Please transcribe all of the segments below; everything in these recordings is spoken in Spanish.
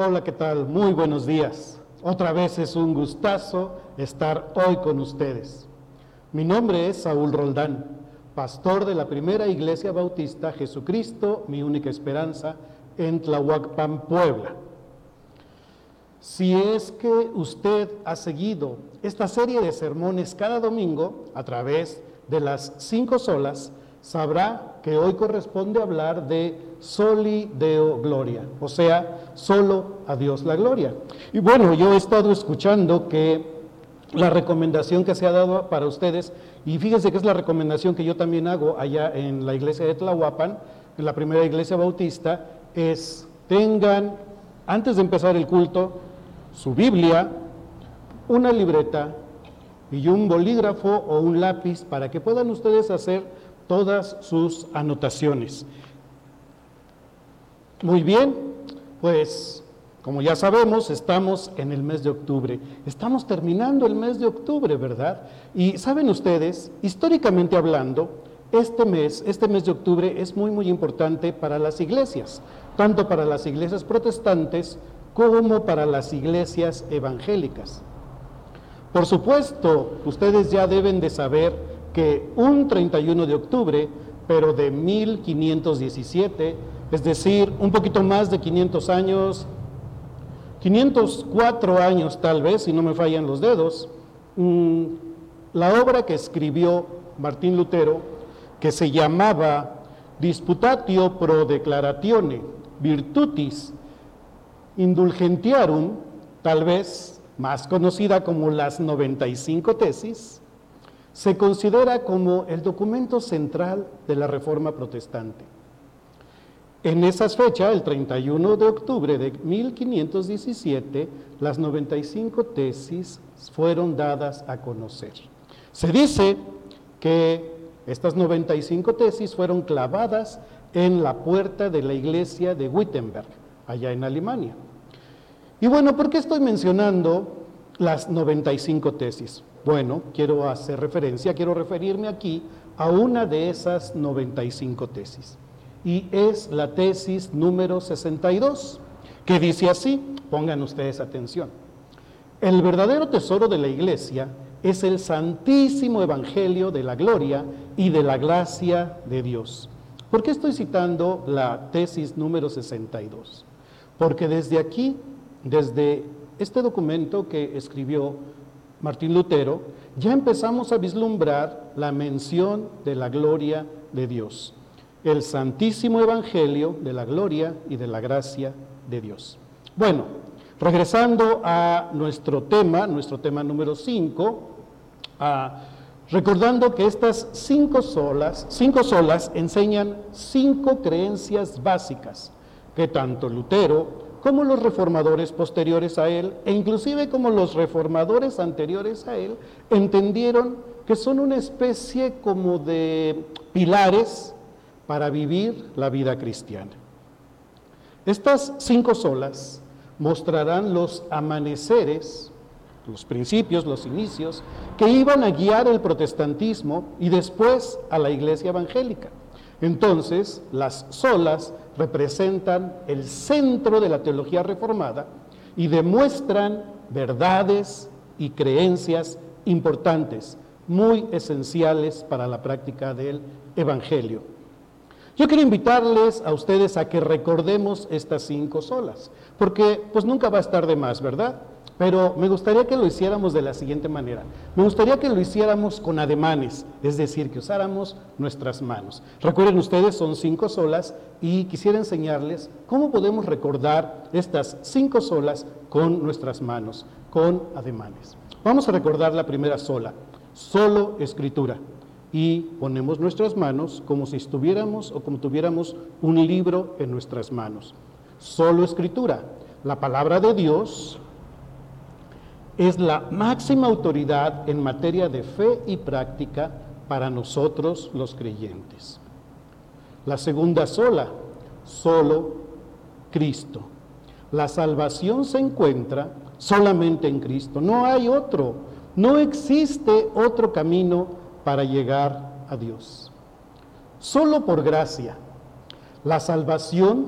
Hola, ¿qué tal? Muy buenos días. Otra vez es un gustazo estar hoy con ustedes. Mi nombre es Saúl Roldán, pastor de la primera iglesia bautista Jesucristo, mi única esperanza, en Tlahuacpan, Puebla. Si es que usted ha seguido esta serie de sermones cada domingo a través de las cinco solas, sabrá que hoy corresponde hablar de soli deo gloria, o sea, solo a Dios la gloria. Y bueno, yo he estado escuchando que la recomendación que se ha dado para ustedes, y fíjense que es la recomendación que yo también hago allá en la iglesia de Tlahuapan, en la primera iglesia bautista, es tengan, antes de empezar el culto, su Biblia, una libreta y un bolígrafo o un lápiz para que puedan ustedes hacer todas sus anotaciones. Muy bien, pues como ya sabemos, estamos en el mes de octubre. Estamos terminando el mes de octubre, ¿verdad? Y saben ustedes, históricamente hablando, este mes, este mes de octubre es muy, muy importante para las iglesias, tanto para las iglesias protestantes como para las iglesias evangélicas. Por supuesto, ustedes ya deben de saber que un 31 de octubre, pero de 1517, es decir, un poquito más de 500 años, 504 años tal vez, si no me fallan los dedos, mm, la obra que escribió Martín Lutero, que se llamaba Disputatio pro declaratione virtutis indulgentiarum, tal vez más conocida como las 95 tesis, se considera como el documento central de la Reforma Protestante. En esas fechas, el 31 de octubre de 1517, las 95 tesis fueron dadas a conocer. Se dice que estas 95 tesis fueron clavadas en la puerta de la iglesia de Wittenberg, allá en Alemania. Y bueno, ¿por qué estoy mencionando las 95 tesis? Bueno, quiero hacer referencia, quiero referirme aquí a una de esas 95 tesis y es la tesis número 62, que dice así, pongan ustedes atención, el verdadero tesoro de la iglesia es el santísimo evangelio de la gloria y de la gracia de Dios. ¿Por qué estoy citando la tesis número 62? Porque desde aquí, desde este documento que escribió Martín Lutero, ya empezamos a vislumbrar la mención de la gloria de Dios el santísimo evangelio de la gloria y de la gracia de Dios. Bueno, regresando a nuestro tema, nuestro tema número 5, recordando que estas cinco solas, cinco solas enseñan cinco creencias básicas que tanto Lutero como los reformadores posteriores a él, e inclusive como los reformadores anteriores a él, entendieron que son una especie como de pilares para vivir la vida cristiana. Estas cinco solas mostrarán los amaneceres, los principios, los inicios, que iban a guiar el protestantismo y después a la iglesia evangélica. Entonces, las solas representan el centro de la teología reformada y demuestran verdades y creencias importantes, muy esenciales para la práctica del Evangelio. Yo quiero invitarles a ustedes a que recordemos estas cinco solas, porque pues nunca va a estar de más, ¿verdad? Pero me gustaría que lo hiciéramos de la siguiente manera. Me gustaría que lo hiciéramos con ademanes, es decir, que usáramos nuestras manos. Recuerden ustedes, son cinco solas y quisiera enseñarles cómo podemos recordar estas cinco solas con nuestras manos, con ademanes. Vamos a recordar la primera sola, solo escritura y ponemos nuestras manos como si estuviéramos o como tuviéramos un libro en nuestras manos. Solo escritura. La palabra de Dios es la máxima autoridad en materia de fe y práctica para nosotros los creyentes. La segunda sola, solo Cristo. La salvación se encuentra solamente en Cristo. No hay otro. No existe otro camino para llegar a Dios. Solo por gracia. La salvación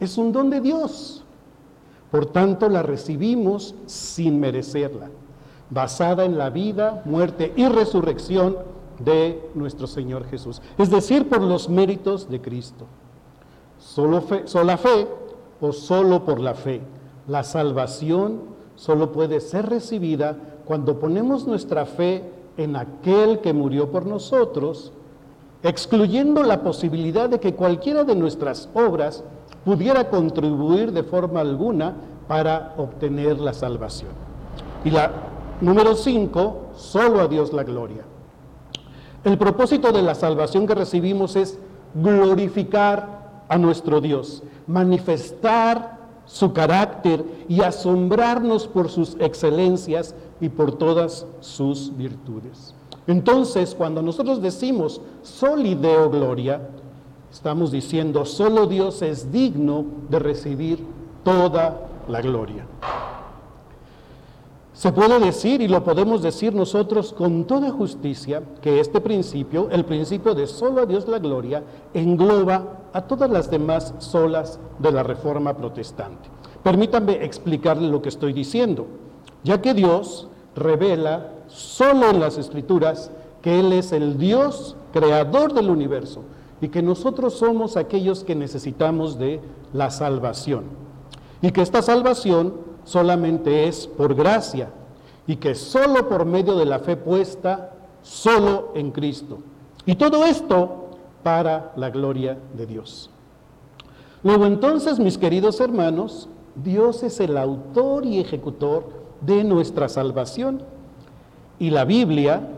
es un don de Dios. Por tanto, la recibimos sin merecerla, basada en la vida, muerte y resurrección de nuestro Señor Jesús, es decir, por los méritos de Cristo. Solo fe, sola fe o solo por la fe. La salvación solo puede ser recibida cuando ponemos nuestra fe en aquel que murió por nosotros, excluyendo la posibilidad de que cualquiera de nuestras obras pudiera contribuir de forma alguna para obtener la salvación. Y la número cinco, solo a Dios la gloria. El propósito de la salvación que recibimos es glorificar a nuestro Dios, manifestar su carácter y asombrarnos por sus excelencias y por todas sus virtudes. Entonces, cuando nosotros decimos solideo gloria, estamos diciendo solo Dios es digno de recibir toda la gloria. Se puede decir, y lo podemos decir nosotros con toda justicia, que este principio, el principio de solo a Dios la gloria, engloba a todas las demás solas de la reforma protestante. Permítanme explicarle lo que estoy diciendo, ya que Dios revela solo en las escrituras que Él es el Dios creador del universo y que nosotros somos aquellos que necesitamos de la salvación. Y que esta salvación solamente es por gracia y que solo por medio de la fe puesta solo en Cristo. Y todo esto para la gloria de Dios. Luego entonces, mis queridos hermanos, Dios es el autor y ejecutor de nuestra salvación. Y la Biblia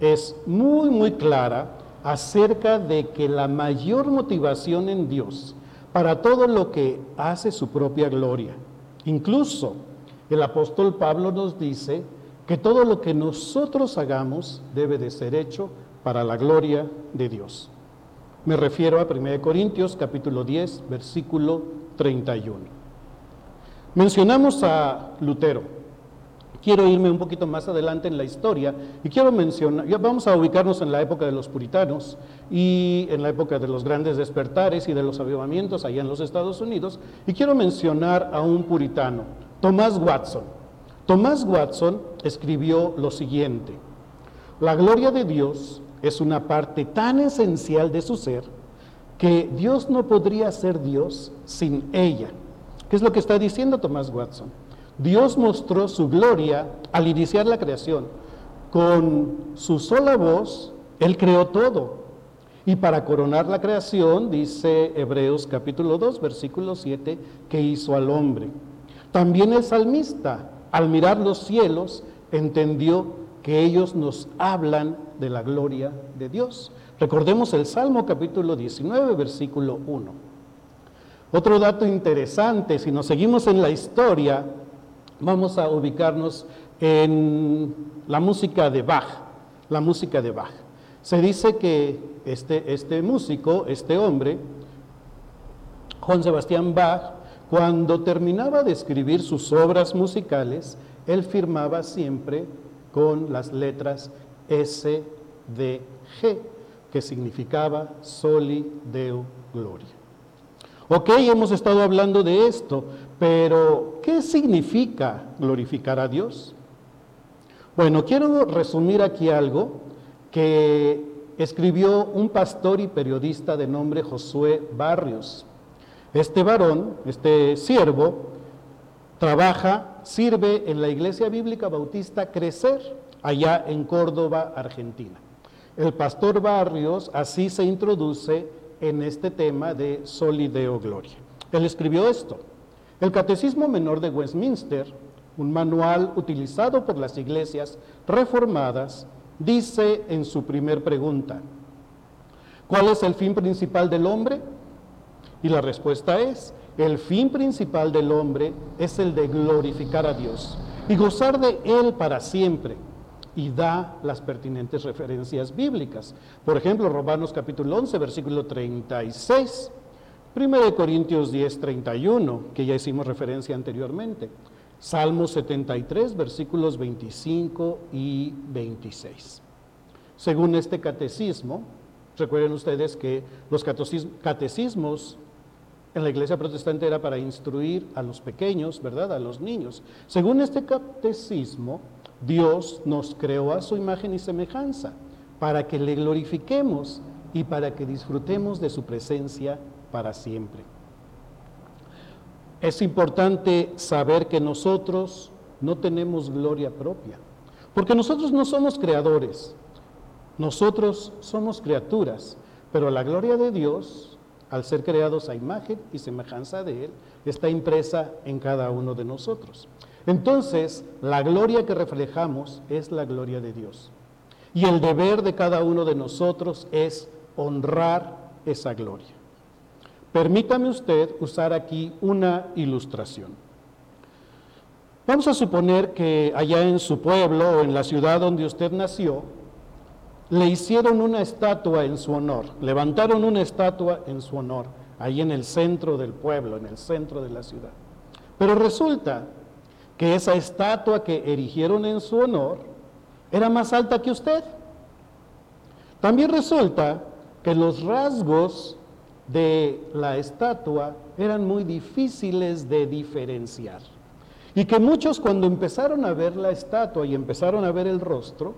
es muy, muy clara acerca de que la mayor motivación en Dios para todo lo que hace su propia gloria Incluso el apóstol Pablo nos dice que todo lo que nosotros hagamos debe de ser hecho para la gloria de Dios. Me refiero a 1 Corintios capítulo 10, versículo 31. Mencionamos a Lutero. Quiero irme un poquito más adelante en la historia y quiero mencionar, ya vamos a ubicarnos en la época de los puritanos y en la época de los grandes despertares y de los avivamientos allá en los Estados Unidos y quiero mencionar a un puritano, Thomas Watson. Thomas Watson escribió lo siguiente, la gloria de Dios es una parte tan esencial de su ser que Dios no podría ser Dios sin ella. ¿Qué es lo que está diciendo Thomas Watson? Dios mostró su gloria al iniciar la creación. Con su sola voz, Él creó todo. Y para coronar la creación, dice Hebreos capítulo 2, versículo 7, que hizo al hombre. También el salmista, al mirar los cielos, entendió que ellos nos hablan de la gloria de Dios. Recordemos el Salmo capítulo 19, versículo 1. Otro dato interesante, si nos seguimos en la historia, vamos a ubicarnos en la música de Bach, la música de Bach. Se dice que este, este músico, este hombre, Juan Sebastián Bach, cuando terminaba de escribir sus obras musicales, él firmaba siempre con las letras S, D, G, que significaba Soli Deo Gloria. Ok, hemos estado hablando de esto, pero ¿qué significa glorificar a Dios? Bueno, quiero resumir aquí algo que escribió un pastor y periodista de nombre Josué Barrios. Este varón, este siervo, trabaja, sirve en la Iglesia Bíblica Bautista Crecer, allá en Córdoba, Argentina. El pastor Barrios así se introduce en este tema de Solideo Gloria. Él escribió esto. El Catecismo Menor de Westminster, un manual utilizado por las iglesias reformadas, dice en su primer pregunta, ¿cuál es el fin principal del hombre? Y la respuesta es, el fin principal del hombre es el de glorificar a Dios y gozar de Él para siempre y da las pertinentes referencias bíblicas. Por ejemplo, Romanos capítulo 11, versículo 36, 1 Corintios 10, 31, que ya hicimos referencia anteriormente, Salmo 73, versículos 25 y 26. Según este catecismo, recuerden ustedes que los catecismos en la iglesia protestante era para instruir a los pequeños, ¿verdad? A los niños. Según este catecismo, Dios nos creó a su imagen y semejanza para que le glorifiquemos y para que disfrutemos de su presencia para siempre. Es importante saber que nosotros no tenemos gloria propia, porque nosotros no somos creadores, nosotros somos criaturas, pero la gloria de Dios, al ser creados a imagen y semejanza de Él, está impresa en cada uno de nosotros. Entonces, la gloria que reflejamos es la gloria de Dios. Y el deber de cada uno de nosotros es honrar esa gloria. Permítame usted usar aquí una ilustración. Vamos a suponer que allá en su pueblo o en la ciudad donde usted nació, le hicieron una estatua en su honor, levantaron una estatua en su honor, ahí en el centro del pueblo, en el centro de la ciudad. Pero resulta que esa estatua que erigieron en su honor era más alta que usted. También resulta que los rasgos de la estatua eran muy difíciles de diferenciar. Y que muchos cuando empezaron a ver la estatua y empezaron a ver el rostro,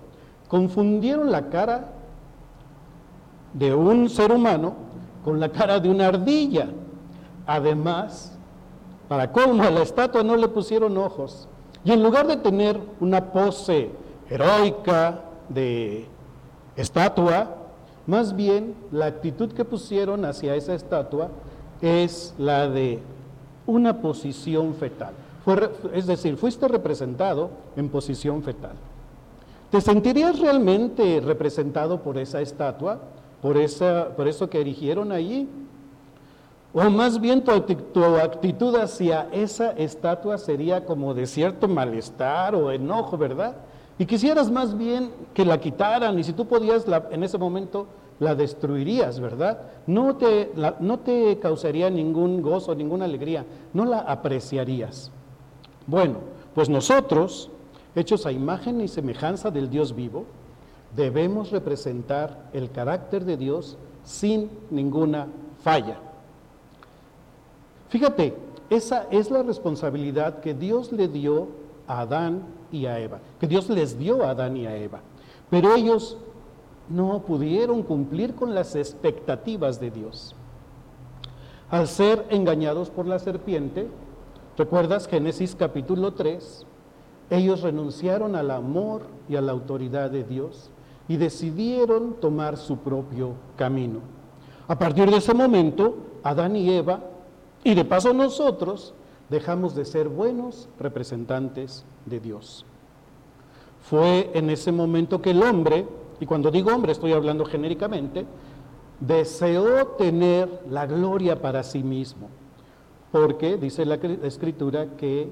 confundieron la cara de un ser humano con la cara de una ardilla. Además, para cómo a la estatua no le pusieron ojos. Y en lugar de tener una pose heroica de estatua, más bien, la actitud que pusieron hacia esa estatua es la de una posición fetal. es decir, fuiste representado en posición fetal. ¿Te sentirías realmente representado por esa estatua, por, esa, por eso que erigieron allí? O más bien tu, tu, actitud hacia esa estatua sería como de cierto malestar o enojo, ¿verdad? Y quisieras más bien que la quitaran y si tú podías en ese momento la destruirías, ¿verdad? No te, no te causaría ningún gozo, ninguna alegría, no la apreciarías. Bueno, pues nosotros, hechos a imagen y semejanza del Dios vivo, debemos representar el carácter de Dios sin ninguna falla. Fíjate, esa es la responsabilidad que Dios le dio a Adán y a Eva, que Dios les dio a Adán y a Eva. Pero ellos no pudieron cumplir con las expectativas de Dios. Al ser engañados por la serpiente, ¿recuerdas Génesis capítulo 3? Ellos renunciaron al amor y a la autoridad de Dios y decidieron tomar su propio camino. A partir de ese momento, Adán y Eva, y de paso nosotros, dejamos de ser buenos representantes de Dios. Fue en ese momento que el hombre, y cuando digo hombre estoy hablando genéricamente, deseó tener la gloria para sí mismo, porque dice la escritura que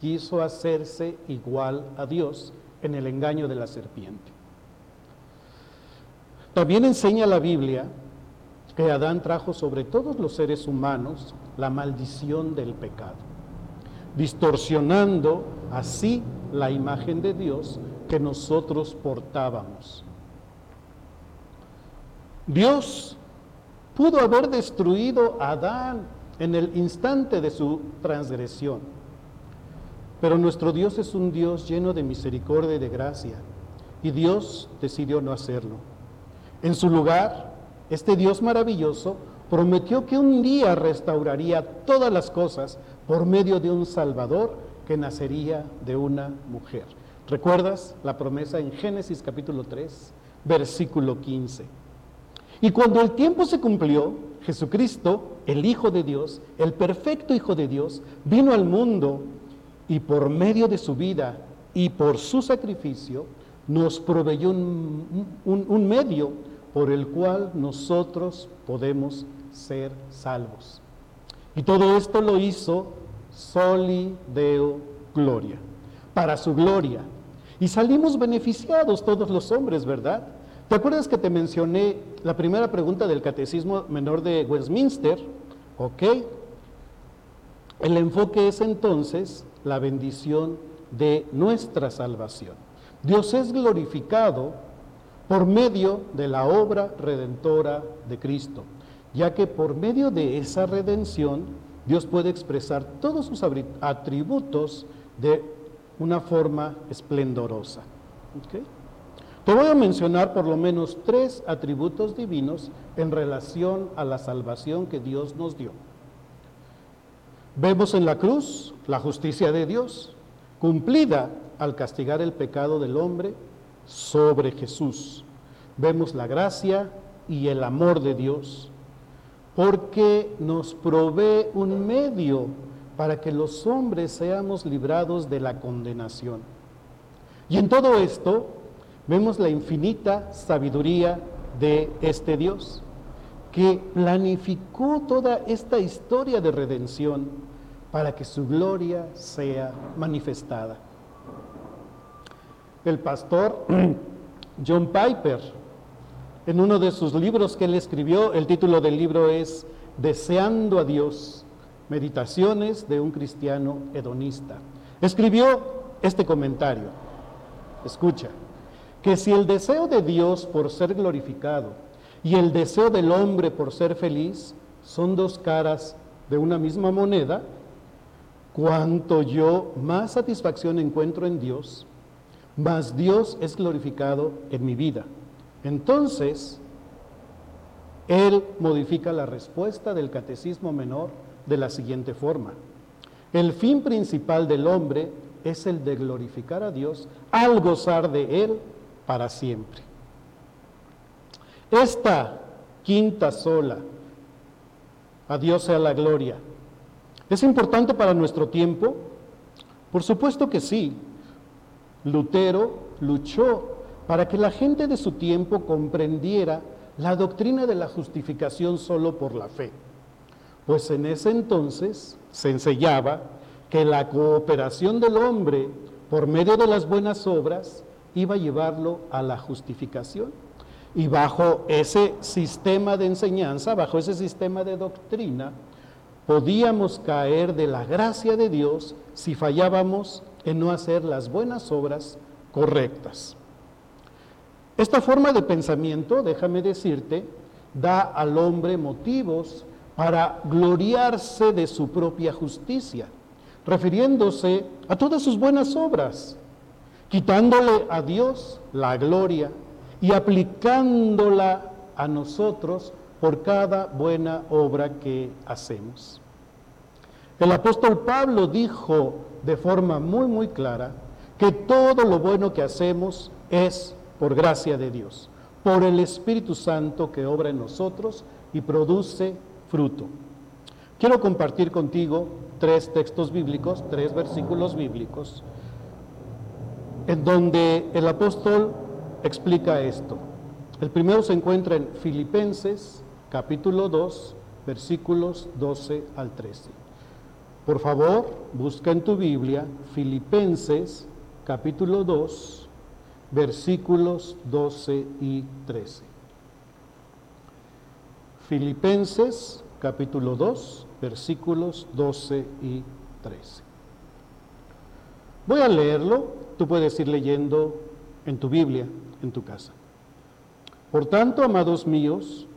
quiso hacerse igual a Dios en el engaño de la serpiente. También enseña la Biblia que Adán trajo sobre todos los seres humanos la maldición del pecado, distorsionando así la imagen de Dios que nosotros portábamos. Dios pudo haber destruido a Adán en el instante de su transgresión, pero nuestro Dios es un Dios lleno de misericordia y de gracia, y Dios decidió no hacerlo. En su lugar, este Dios maravilloso prometió que un día restauraría todas las cosas por medio de un Salvador que nacería de una mujer. ¿Recuerdas la promesa en Génesis capítulo 3, versículo 15? Y cuando el tiempo se cumplió, Jesucristo, el Hijo de Dios, el perfecto Hijo de Dios, vino al mundo y por medio de su vida y por su sacrificio nos proveyó un, un medio por el cual nosotros podemos ser salvos. Y todo esto lo hizo soli deo gloria, para su gloria. Y salimos beneficiados todos los hombres, ¿verdad? ¿Te acuerdas que te mencioné la primera pregunta del Catecismo Menor de Westminster? Ok. El enfoque es entonces la bendición de nuestra salvación. Dios es glorificado por medio de la obra redentora de Cristo. ya que por medio de esa redención Dios puede expresar todos sus atributos de una forma esplendorosa. Te voy a mencionar por lo menos tres atributos divinos en relación a la salvación que Dios nos dio. Vemos en la cruz la justicia de Dios, cumplida al castigar el pecado del hombre sobre Jesús. Vemos la gracia y el amor de Dios, porque nos provee un medio para que los hombres seamos librados de la condenación. Y en todo esto vemos la infinita sabiduría de este Dios, que planificó toda esta historia de redención para que su gloria sea manifestada. El pastor John Piper, en uno de sus libros que él escribió, el título del libro es Deseando a Dios, Meditaciones de un cristiano hedonista. Escribió este comentario. Escucha, que si el deseo de Dios por ser glorificado y el deseo del hombre por ser feliz son dos caras de una misma moneda, cuanto yo más satisfacción encuentro en Dios, más Dios es glorificado en mi vida. Entonces, Él modifica la respuesta del catecismo menor de la siguiente forma. El fin principal del hombre es el de glorificar a Dios al gozar de Él para siempre. Esta quinta sola, a Dios sea la gloria, ¿es importante para nuestro tiempo? Por supuesto que sí. Lutero luchó para que la gente de su tiempo comprendiera la doctrina de la justificación solo por la fe. Pues en ese entonces se enseñaba que la cooperación del hombre por medio de las buenas obras iba a llevarlo a la justificación. Y bajo ese sistema de enseñanza, bajo ese sistema de doctrina, podíamos caer de la gracia de Dios si fallábamos en no hacer las buenas obras correctas. Esta forma de pensamiento, déjame decirte, da al hombre motivos para gloriarse de su propia justicia, refiriéndose a todas sus buenas obras, quitándole a Dios la gloria y aplicándola a nosotros por cada buena obra que hacemos. El apóstol Pablo dijo de forma muy, muy clara que todo lo bueno que hacemos es por gracia de Dios, por el Espíritu Santo que obra en nosotros y produce fruto. Quiero compartir contigo tres textos bíblicos, tres versículos bíblicos, en donde el apóstol explica esto. El primero se encuentra en Filipenses capítulo 2, versículos 12 al 13. Por favor, busca en tu Biblia Filipenses capítulo 2, versículos 12 y 13. Filipenses capítulo 2, versículos 12 y 13. Voy a leerlo, tú puedes ir leyendo en tu Biblia, en tu casa. Por tanto, amados míos,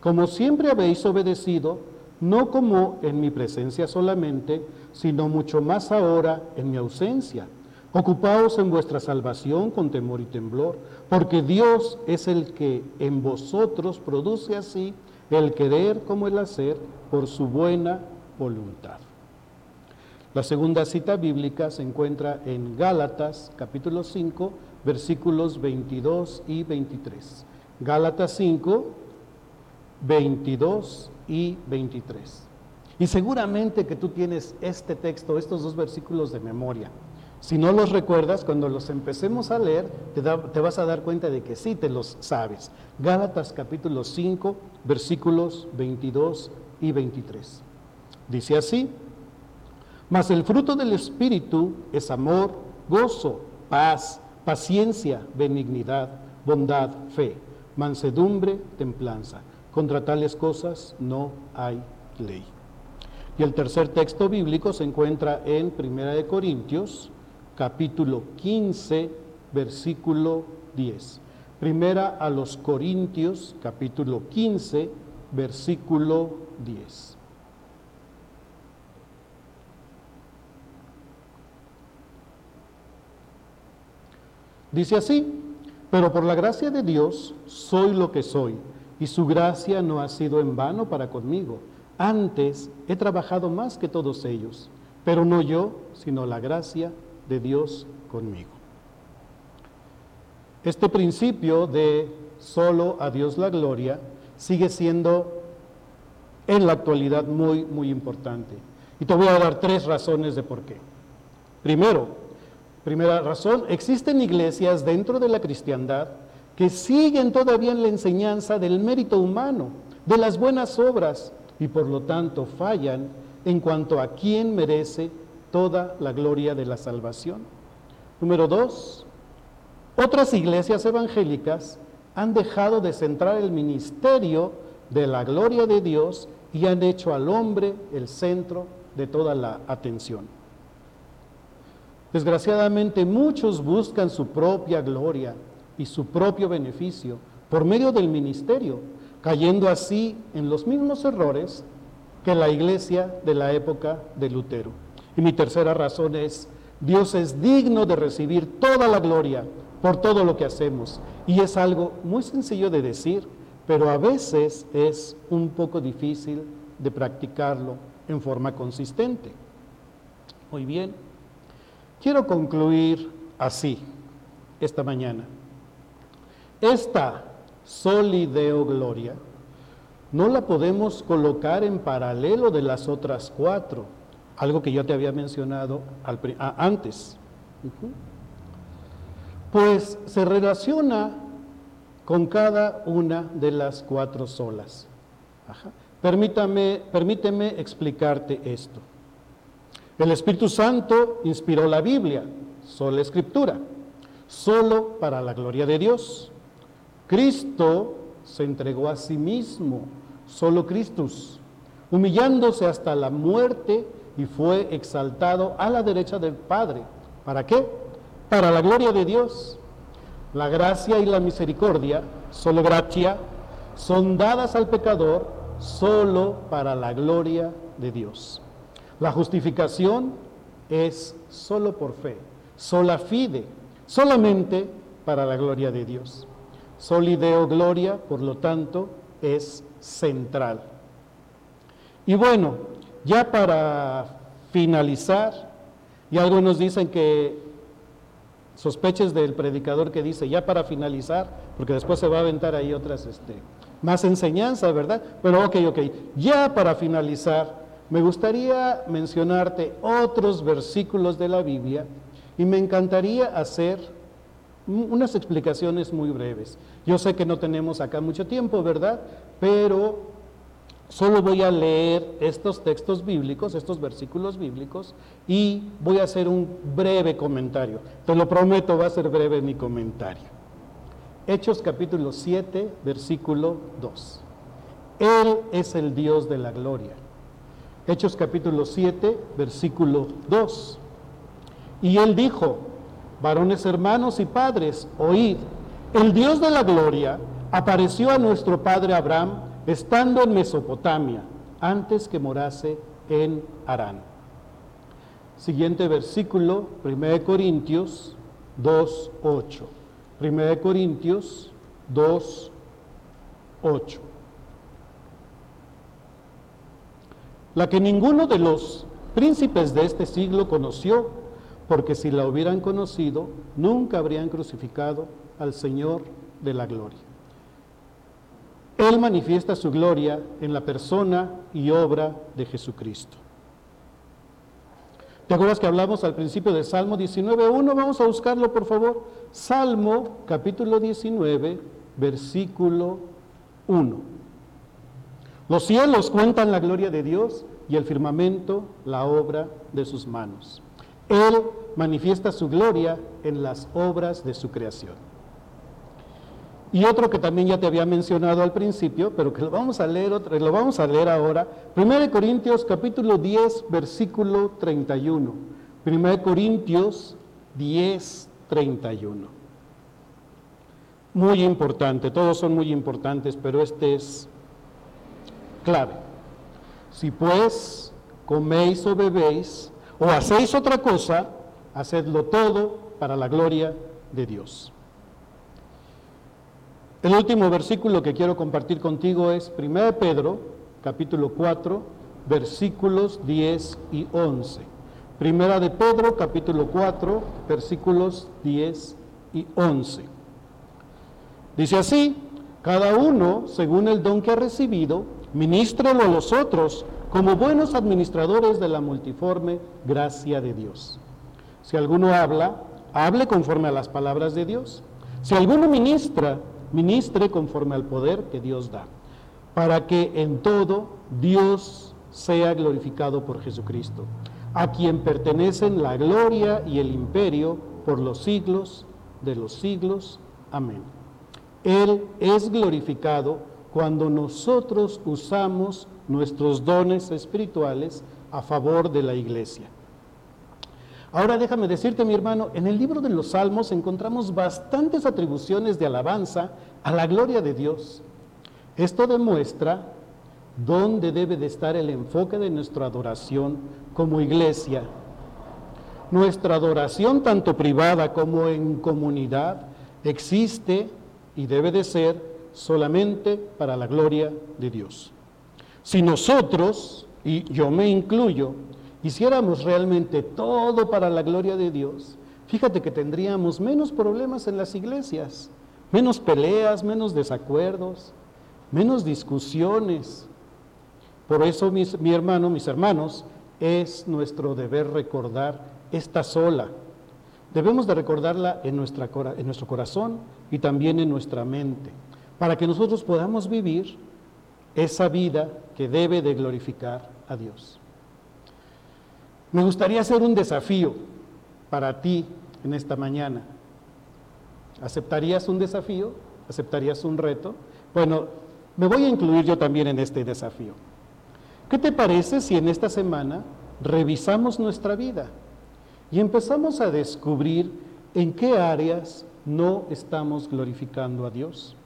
como siempre habéis obedecido, no como en mi presencia solamente, sino mucho más ahora en mi ausencia. Ocupaos en vuestra salvación con temor y temblor, porque Dios es el que en vosotros produce así el querer como el hacer por su buena voluntad. La segunda cita bíblica se encuentra en Gálatas capítulo 5 versículos 22 y 23. Gálatas 5, 22 y 23. Y seguramente que tú tienes este texto, estos dos versículos de memoria. Si no los recuerdas, cuando los empecemos a leer, te, vas a dar cuenta de que sí te los sabes. Gálatas capítulo 5, versículos 22 y 23. Dice así, mas el fruto del Espíritu es amor, gozo, paz, paciencia, benignidad, bondad, fe, mansedumbre, templanza. Contra tales cosas no hay ley. Y el tercer texto bíblico se encuentra en Primera de Corintios, capítulo 15, versículo 10. Primera a los Corintios, capítulo 15, versículo 10. Dice así, pero por la gracia de Dios soy lo que soy, y su gracia no ha sido en vano para conmigo. Antes he trabajado más que todos ellos, pero no yo, sino la gracia de Dios conmigo. Este principio de solo a Dios la gloria sigue siendo en la actualidad muy, muy importante. Y te voy a dar tres razones de por qué. Primero, primera razón, existen iglesias dentro de la cristiandad que siguen todavía en la enseñanza del mérito humano, de las buenas obras, y por lo tanto fallan en cuanto a quién merece toda la gloria de la salvación. Número dos, otras iglesias evangélicas han dejado de centrar el ministerio de la gloria de Dios y han hecho al hombre el centro de toda la atención. Desgraciadamente muchos buscan su propia gloria y su propio beneficio por medio del ministerio, cayendo así en los mismos errores que la iglesia de la época de Lutero. Y mi tercera razón es, Dios es digno de recibir toda la gloria por todo lo que hacemos. Y es algo muy sencillo de decir, pero a veces es un poco difícil de practicarlo en forma consistente. Muy bien, quiero concluir así esta mañana. Esta solideo gloria no la podemos colocar en paralelo de las otras cuatro, algo que yo te había mencionado antes pues se relaciona con cada una de las cuatro solas. Permítame, permíteme explicarte esto. El Espíritu Santo inspiró la Biblia, sola escritura, solo para la gloria de Dios. Cristo se entregó a sí mismo, solo Cristus, humillándose hasta la muerte y fue exaltado a la derecha del Padre. ¿Para qué? para la gloria de Dios. La gracia y la misericordia, solo gracia, son dadas al pecador solo para la gloria de Dios. La justificación es solo por fe, sola fide, solamente para la gloria de Dios. Solideo gloria, por lo tanto, es central. Y bueno, ya para finalizar, y algunos dicen que sospeches del predicador que dice, ya para finalizar, porque después se va a aventar ahí otras, este, más enseñanza, ¿verdad? Pero ok, ok, ya para finalizar, me gustaría mencionarte otros versículos de la Biblia y me encantaría hacer unas explicaciones muy breves. Yo sé que no tenemos acá mucho tiempo, ¿verdad? Pero Solo voy a leer estos textos bíblicos, estos versículos bíblicos, y voy a hacer un breve comentario. Te lo prometo, va a ser breve mi comentario. Hechos capítulo 7, versículo 2. Él es el Dios de la gloria. Hechos capítulo 7, versículo 2. Y él dijo, varones hermanos y padres, oíd, el Dios de la gloria apareció a nuestro padre Abraham estando en Mesopotamia, antes que morase en Harán. Siguiente versículo, 1 Corintios 2.8. 1 Corintios 2.8. La que ninguno de los príncipes de este siglo conoció, porque si la hubieran conocido, nunca habrían crucificado al Señor de la gloria. Él manifiesta su gloria en la persona y obra de Jesucristo. ¿Te acuerdas que hablamos al principio del Salmo 19.1? Vamos a buscarlo, por favor. Salmo capítulo 19, versículo 1. Los cielos cuentan la gloria de Dios y el firmamento la obra de sus manos. Él manifiesta su gloria en las obras de su creación. Y otro que también ya te había mencionado al principio, pero que lo vamos a leer, lo vamos a leer ahora. 1 Corintios capítulo 10, versículo 31. 1 Corintios 10, 31. Muy importante, todos son muy importantes, pero este es clave. Si pues coméis o bebéis o hacéis otra cosa, hacedlo todo para la gloria de Dios. El último versículo que quiero compartir contigo es 1 Pedro, capítulo 4, versículos 10 y 11. Primera de Pedro, capítulo 4, versículos 10 y 11. Dice así, cada uno, según el don que ha recibido, ministrelo a los otros como buenos administradores de la multiforme gracia de Dios. Si alguno habla, hable conforme a las palabras de Dios. Si alguno ministra, ministre conforme al poder que Dios da, para que en todo Dios sea glorificado por Jesucristo, a quien pertenecen la gloria y el imperio por los siglos de los siglos. Amén. Él es glorificado cuando nosotros usamos nuestros dones espirituales a favor de la iglesia. Ahora déjame decirte, mi hermano, en el libro de los Salmos encontramos bastantes atribuciones de alabanza a la gloria de Dios. Esto demuestra dónde debe de estar el enfoque de nuestra adoración como iglesia. Nuestra adoración, tanto privada como en comunidad, existe y debe de ser solamente para la gloria de Dios. Si nosotros, y yo me incluyo, hiciéramos realmente todo para la gloria de Dios, fíjate que tendríamos menos problemas en las iglesias, menos peleas, menos desacuerdos, menos discusiones. Por eso, mi hermano, mis hermanos, es nuestro deber recordar esta sola. Debemos de recordarla en, nuestra, en nuestro corazón y también en nuestra mente, para que nosotros podamos vivir esa vida que debe de glorificar a Dios. Me gustaría hacer un desafío para ti en esta mañana. ¿Aceptarías un desafío? ¿Aceptarías un reto? Bueno, me voy a incluir yo también en este desafío. ¿Qué te parece si en esta semana revisamos nuestra vida y empezamos a descubrir en qué áreas no estamos glorificando a Dios?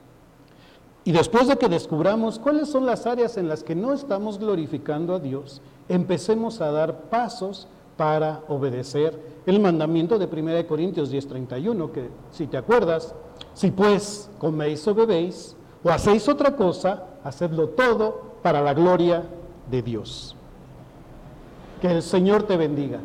Y después de que descubramos cuáles son las áreas en las que no estamos glorificando a Dios, empecemos a dar pasos para obedecer el mandamiento de 1 Corintios 10:31, que si te acuerdas, si pues coméis o bebéis o hacéis otra cosa, hacedlo todo para la gloria de Dios. Que el Señor te bendiga.